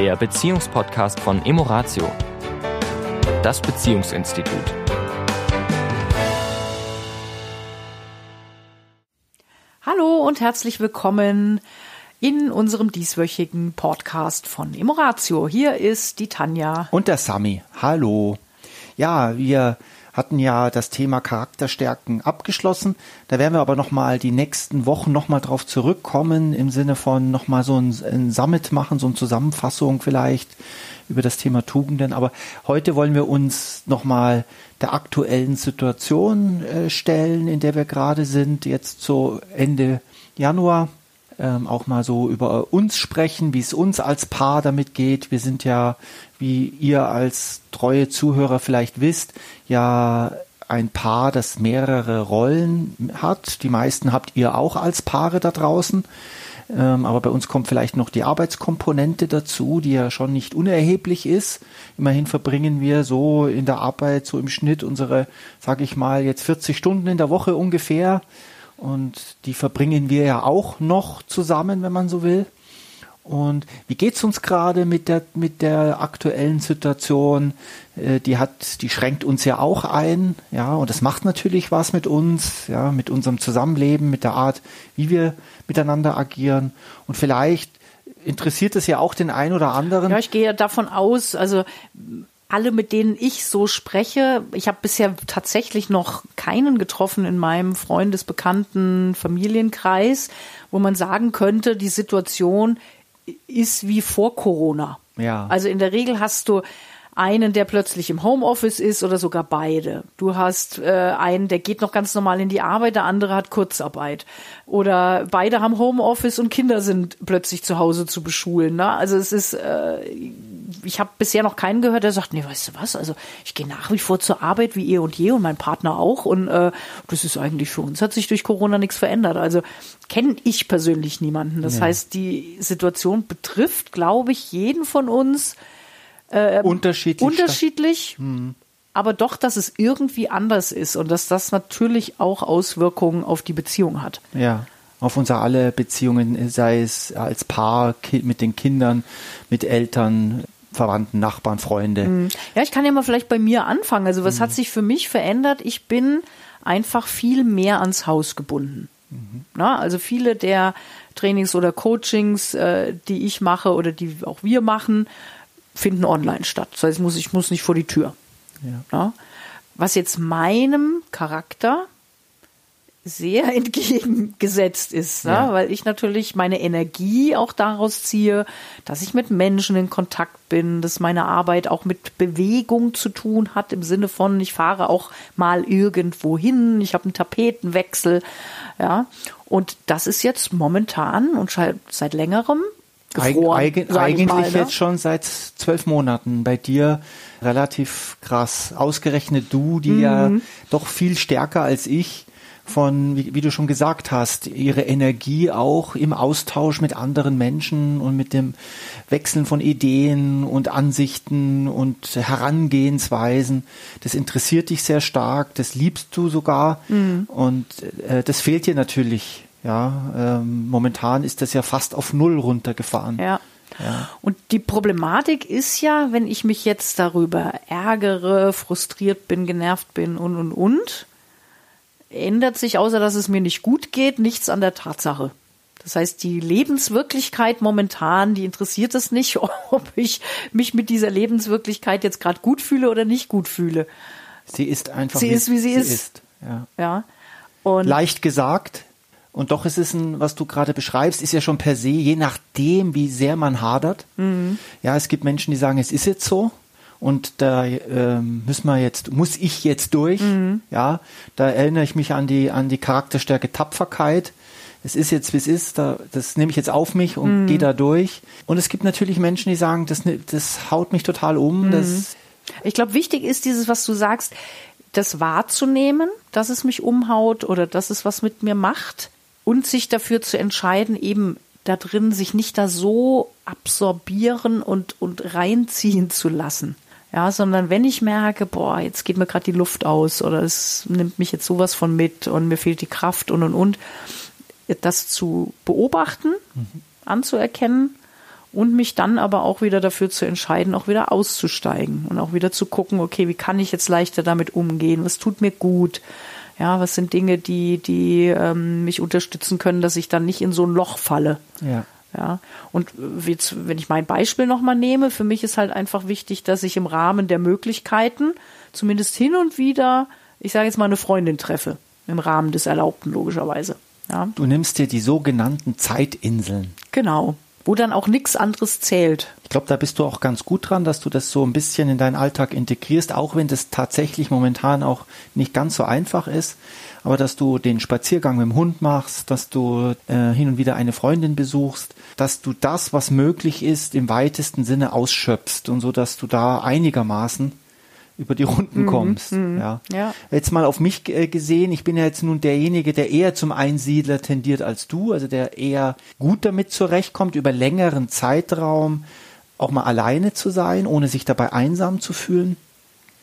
der Beziehungspodcast von Emoratio, das Beziehungsinstitut. Hallo und herzlich willkommen in unserem dieswöchigen Podcast von Emoratio. Hier ist die Tanja. Und der Sami. Hallo. Ja, wir hatten ja das Thema Charakterstärken abgeschlossen. Da werden wir aber noch mal die nächsten Wochen noch mal drauf zurückkommen im Sinne von noch mal so ein, ein Summit machen, so eine Zusammenfassung vielleicht über das Thema Tugenden. Aber heute wollen wir uns noch mal der aktuellen Situation äh, stellen, in der wir gerade sind, jetzt so Ende Januar. Ähm, auch mal so über uns sprechen, wie es uns als Paar damit geht. Wir sind ja wie ihr als treue Zuhörer vielleicht wisst, ja ein Paar, das mehrere Rollen hat. Die meisten habt ihr auch als Paare da draußen. Ähm, aber bei uns kommt vielleicht noch die Arbeitskomponente dazu, die ja schon nicht unerheblich ist. Immerhin verbringen wir so in der Arbeit so im Schnitt unsere, sag ich mal, jetzt 40 Stunden in der Woche ungefähr. Und die verbringen wir ja auch noch zusammen, wenn man so will. Und wie geht's uns gerade mit der, mit der aktuellen Situation? Äh, die hat, die schränkt uns ja auch ein, ja, und das macht natürlich was mit uns, ja, mit unserem Zusammenleben, mit der Art, wie wir miteinander agieren. Und vielleicht interessiert es ja auch den einen oder anderen. Ja, ich gehe davon aus, also alle, mit denen ich so spreche, ich habe bisher tatsächlich noch keinen getroffen in meinem Freundesbekannten Familienkreis, wo man sagen könnte, die Situation ist wie vor Corona. Ja. Also in der Regel hast du einen, der plötzlich im Homeoffice ist oder sogar beide. Du hast äh, einen, der geht noch ganz normal in die Arbeit, der andere hat Kurzarbeit. Oder beide haben Homeoffice und Kinder sind plötzlich zu Hause zu beschulen. Ne? Also es ist, äh, ich habe bisher noch keinen gehört, der sagt, nee, weißt du was, also ich gehe nach wie vor zur Arbeit wie ihr und je und mein Partner auch. Und äh, das ist eigentlich für uns, hat sich durch Corona nichts verändert. Also kenne ich persönlich niemanden. Das ja. heißt, die Situation betrifft, glaube ich, jeden von uns äh, unterschiedlich. Unterschiedlich. Hm. Aber doch, dass es irgendwie anders ist und dass das natürlich auch Auswirkungen auf die Beziehung hat. Ja auf unser alle Beziehungen, sei es als Paar mit den Kindern, mit Eltern, Verwandten, Nachbarn, Freunde. Hm. Ja, ich kann ja mal vielleicht bei mir anfangen. Also was mhm. hat sich für mich verändert? Ich bin einfach viel mehr ans Haus gebunden. Mhm. Na, also viele der Trainings oder Coachings, äh, die ich mache oder die auch wir machen, finden online statt. Das heißt, ich muss, ich muss nicht vor die Tür. Ja. Ja? Was jetzt meinem Charakter sehr entgegengesetzt ist, ne? Ja. weil ich natürlich meine Energie auch daraus ziehe, dass ich mit Menschen in Kontakt bin, dass meine Arbeit auch mit Bewegung zu tun hat, im Sinne von, ich fahre auch mal irgendwo hin, ich habe einen Tapetenwechsel, ja. Und das ist jetzt momentan und seit längerem gefroren. Eig eigentlich mal, ne? jetzt schon seit zwölf Monaten. Bei dir relativ krass. Ausgerechnet du, die mhm. ja doch viel stärker als ich von, wie, wie, du schon gesagt hast, ihre Energie auch im Austausch mit anderen Menschen und mit dem Wechseln von Ideen und Ansichten und Herangehensweisen. Das interessiert dich sehr stark, das liebst du sogar mhm. und äh, das fehlt dir natürlich ja, ähm, momentan ist das ja fast auf Null runtergefahren. Ja. ja. Und die Problematik ist ja, wenn ich mich jetzt darüber ärgere, frustriert bin, genervt bin und, und, und, ändert sich, außer dass es mir nicht gut geht, nichts an der Tatsache. Das heißt, die Lebenswirklichkeit momentan, die interessiert es nicht, ob ich mich mit dieser Lebenswirklichkeit jetzt gerade gut fühle oder nicht gut fühle. Sie ist einfach. Sie wie, ist, wie sie, sie ist. ist. Ja. ja. Und Leicht gesagt, und doch ist es ein, was du gerade beschreibst, ist ja schon per se, je nachdem, wie sehr man hadert. Mhm. Ja, es gibt Menschen, die sagen, es ist jetzt so. Und da ähm, müssen wir jetzt, muss ich jetzt durch. Mhm. Ja, da erinnere ich mich an die, an die Charakterstärke Tapferkeit. Es ist jetzt, wie es ist, da, das nehme ich jetzt auf mich und mhm. gehe da durch. Und es gibt natürlich Menschen, die sagen, das, das haut mich total um. Mhm. Das ich glaube, wichtig ist dieses, was du sagst, das wahrzunehmen, dass es mich umhaut oder dass es was mit mir macht und sich dafür zu entscheiden, eben da drin sich nicht da so absorbieren und, und reinziehen zu lassen. Ja, sondern wenn ich merke, boah, jetzt geht mir gerade die Luft aus oder es nimmt mich jetzt sowas von mit und mir fehlt die Kraft und und und, das zu beobachten, mhm. anzuerkennen und mich dann aber auch wieder dafür zu entscheiden, auch wieder auszusteigen und auch wieder zu gucken, okay, wie kann ich jetzt leichter damit umgehen? Was tut mir gut? Ja, was sind Dinge, die, die ähm, mich unterstützen können, dass ich dann nicht in so ein Loch falle? Ja. Ja, und jetzt, wenn ich mein Beispiel nochmal nehme, für mich ist halt einfach wichtig, dass ich im Rahmen der Möglichkeiten zumindest hin und wieder, ich sage jetzt mal, eine Freundin treffe. Im Rahmen des Erlaubten, logischerweise. Ja. Du nimmst dir die sogenannten Zeitinseln. Genau wo dann auch nichts anderes zählt. Ich glaube, da bist du auch ganz gut dran, dass du das so ein bisschen in deinen Alltag integrierst, auch wenn das tatsächlich momentan auch nicht ganz so einfach ist. Aber dass du den Spaziergang mit dem Hund machst, dass du äh, hin und wieder eine Freundin besuchst, dass du das, was möglich ist, im weitesten Sinne ausschöpfst und so, dass du da einigermaßen über die Runden mhm, kommst. Mhm, ja. ja. Jetzt mal auf mich äh, gesehen, ich bin ja jetzt nun derjenige, der eher zum Einsiedler tendiert als du, also der eher gut damit zurechtkommt, über längeren Zeitraum auch mal alleine zu sein, ohne sich dabei einsam zu fühlen.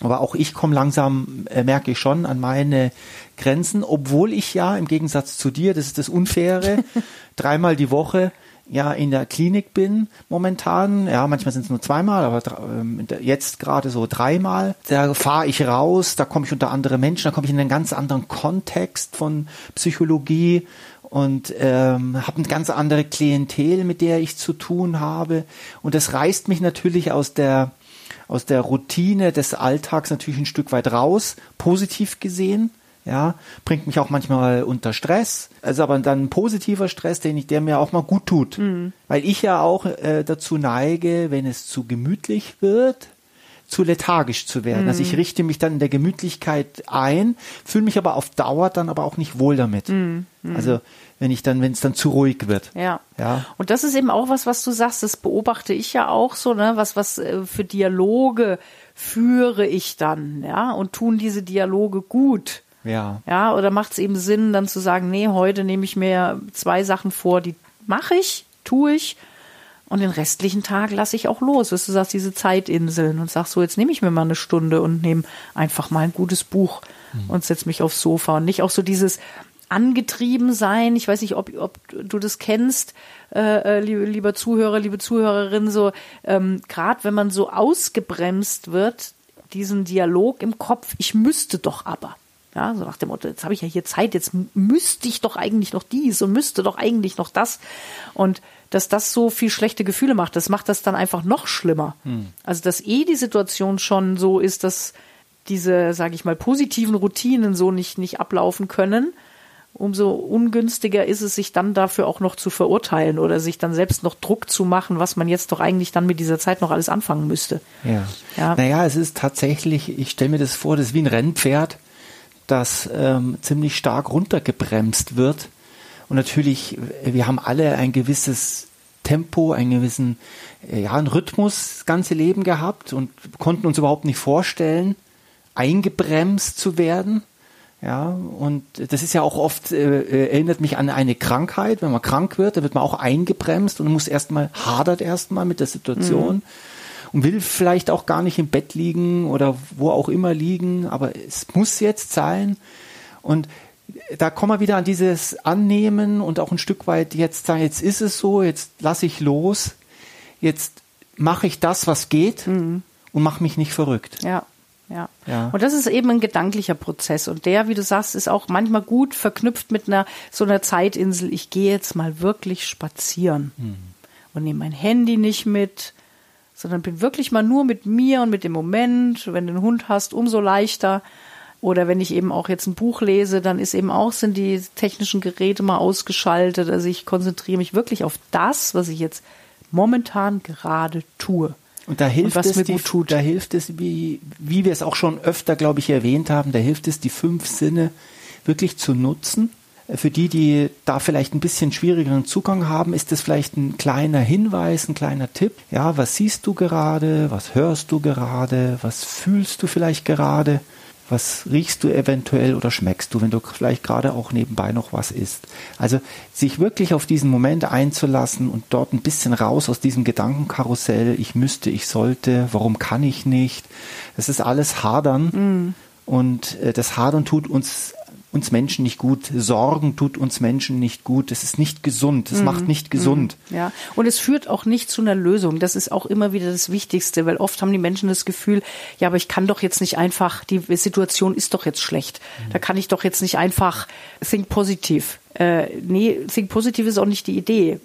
Aber auch ich komme langsam, äh, merke ich schon, an meine Grenzen, obwohl ich ja im Gegensatz zu dir, das ist das Unfaire, dreimal die Woche ja in der Klinik bin momentan. Ja, manchmal sind es nur zweimal, aber ähm, jetzt gerade so dreimal. Da fahre ich raus, da komme ich unter andere Menschen, da komme ich in einen ganz anderen Kontext von Psychologie und ähm, habe eine ganz andere Klientel, mit der ich zu tun habe. Und das reißt mich natürlich aus der aus der Routine des Alltags natürlich ein Stück weit raus, positiv gesehen ja, bringt mich auch manchmal unter Stress. Also aber dann ein positiver Stress, den ich, der mir auch mal gut tut. Mhm. Weil ich ja auch äh, dazu neige, wenn es zu gemütlich wird, zu lethargisch zu werden. Mhm. Also ich richte mich dann in der Gemütlichkeit ein, fühle mich aber auf Dauer dann aber auch nicht wohl damit. Mhm. mhm. Also wenn ich dann, wenn es dann zu ruhig wird. Ja. ja. Und das ist eben auch was, was du sagst, das beobachte ich ja auch so, ne, was, was äh, für Dialoge führe ich dann, ja, und tun diese Dialoge gut. Ja. Ja, oder macht es eben Sinn, dann zu sagen, nee, heute nehme ich mir zwei Sachen vor, die mache ich, tue ich und den restlichen Tag lasse ich auch los. du sagst, diese Zeitinseln und sagst so, jetzt nehme ich mir mal eine Stunde und nehme einfach mal ein gutes Buch mhm. und setze mich aufs Sofa und nicht auch so dieses angetrieben sein. Ich weiß nicht, ob, ob du das kennst, äh, äh liebe, lieber Zuhörer, liebe Zuhörerin, so ähm, gerade wenn man so ausgebremst wird, diesen Dialog im Kopf, ich müsste doch aber. Ja, so nach dem Motto, jetzt habe ich ja hier Zeit, jetzt müsste ich doch eigentlich noch dies und müsste doch eigentlich noch das. Und dass das so viel schlechte Gefühle macht, das macht das dann einfach noch schlimmer. Hm. Also, dass eh die Situation schon so ist, dass diese, sage ich mal, positiven Routinen so nicht, nicht ablaufen können, umso ungünstiger ist es, sich dann dafür auch noch zu verurteilen oder sich dann selbst noch Druck zu machen, was man jetzt doch eigentlich dann mit dieser Zeit noch alles anfangen müsste. Ja. ja. Naja, es ist tatsächlich, ich stelle mir das vor, das ist wie ein Rennpferd das ähm, ziemlich stark runtergebremst wird. Und natürlich, wir haben alle ein gewisses Tempo, einen gewissen, äh, ja, einen Rhythmus das ganze Leben gehabt und konnten uns überhaupt nicht vorstellen, eingebremst zu werden. Ja, und das ist ja auch oft, äh, äh erinnert mich an eine Krankheit. Wenn man krank wird, dann wird man auch eingebremst und muss erstmal, hadert erstmal mit der Situation. Mhm und will vielleicht auch gar nicht im Bett liegen oder wo auch immer liegen, aber es muss jetzt sein. Und da kommen wir wieder an dieses Annehmen und auch ein Stück weit jetzt sagen, jetzt ist es so, jetzt lasse ich los, jetzt mache ich das, was geht mhm. und mache mich nicht verrückt. Ja. Ja. ja. Und das ist eben ein gedanklicher Prozess. Und der, wie du sagst, ist auch manchmal gut verknüpft mit einer so einer Zeitinsel. Ich gehe jetzt mal wirklich spazieren mhm. und nehme mein Handy nicht mit, sondern bin wirklich mal nur mit mir und mit dem Moment. Wenn du einen Hund hast, umso leichter. Oder wenn ich eben auch jetzt ein Buch lese, dann ist eben auch, sind die technischen Geräte mal ausgeschaltet. Also ich konzentriere mich wirklich auf das, was ich jetzt momentan gerade tue. Und da hilft und es, die, da hilft es, wie, wie wir es auch schon öfter, glaube ich, erwähnt haben, da hilft es, die fünf Sinne wirklich zu nutzen für die, die da vielleicht ein bisschen schwierigeren Zugang haben, ist das vielleicht ein kleiner Hinweis, ein kleiner Tipp. Ja, was siehst du gerade? Was hörst du gerade? Was fühlst du vielleicht gerade? Was riechst du eventuell oder schmeckst du, wenn du vielleicht gerade auch nebenbei noch was isst? Also sich wirklich auf diesen Moment einzulassen und dort ein bisschen raus aus diesem Gedankenkarussell, ich müsste, ich sollte, warum kann ich nicht? Das ist alles Hadern. Mm. Und äh, das Hadern tut uns uns Menschen nicht gut. Sorgen tut uns Menschen nicht gut. Das ist nicht gesund. Das mhm. macht nicht gesund. Mhm. Ja. Und es führt auch nicht zu einer Lösung. Das ist auch immer wieder das Wichtigste, weil oft haben die Menschen das Gefühl, ja, aber ich kann doch jetzt nicht einfach, die Situation ist doch jetzt schlecht. Mhm. Da kann ich doch jetzt nicht einfach think positiv. Äh, nee, Think Positiv ist auch nicht die Idee.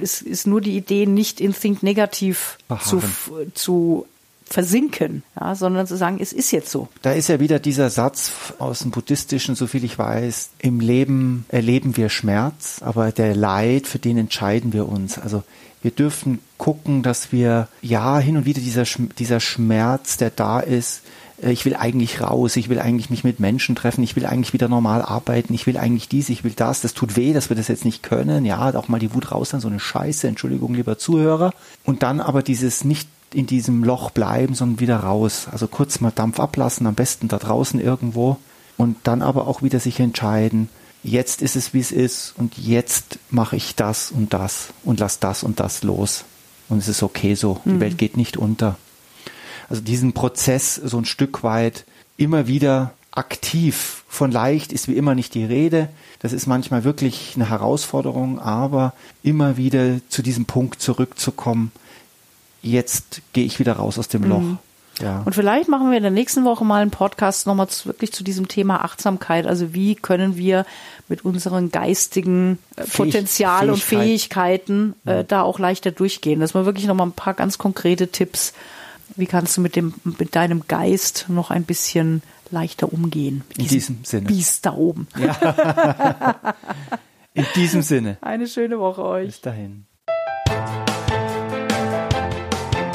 Es ist nur die Idee, nicht in Think Negativ zu, zu versinken, ja, sondern zu sagen, es ist jetzt so. Da ist ja wieder dieser Satz aus dem Buddhistischen, so viel ich weiß, im Leben erleben wir Schmerz, aber der Leid, für den entscheiden wir uns. Also wir dürfen gucken, dass wir, ja, hin und wieder dieser, dieser Schmerz, der da ist, äh, ich will eigentlich raus, ich will eigentlich mich mit Menschen treffen, ich will eigentlich wieder normal arbeiten, ich will eigentlich dies, ich will das, das tut weh, dass wir das jetzt nicht können, ja, auch mal die Wut raus dann so eine Scheiße, Entschuldigung, lieber Zuhörer. Und dann aber dieses nicht in diesem Loch bleiben, sondern wieder raus. Also kurz mal Dampf ablassen, am besten da draußen irgendwo und dann aber auch wieder sich entscheiden, jetzt ist es wie es ist und jetzt mache ich das und das und lass das und das los. Und es ist okay so. Die mhm. Welt geht nicht unter. Also diesen Prozess so ein Stück weit immer wieder aktiv. Von leicht ist wie immer nicht die Rede. Das ist manchmal wirklich eine Herausforderung, aber immer wieder zu diesem Punkt zurückzukommen, jetzt gehe ich wieder raus aus dem Loch. Mhm. Ja. Und vielleicht machen wir in der nächsten Woche mal einen Podcast nochmal zu, wirklich zu diesem Thema Achtsamkeit. Also wie können wir mit unseren geistigen äh, Potenzial Fähigkeit. und Fähigkeiten äh, da auch leichter durchgehen. Dass man wirklich nochmal ein paar ganz konkrete Tipps. Wie kannst du mit dem, mit deinem Geist noch ein bisschen leichter umgehen? in diesem Sinne. Biest da oben. Ja. in diesem Sinne. Eine schöne Woche euch. Bis dahin.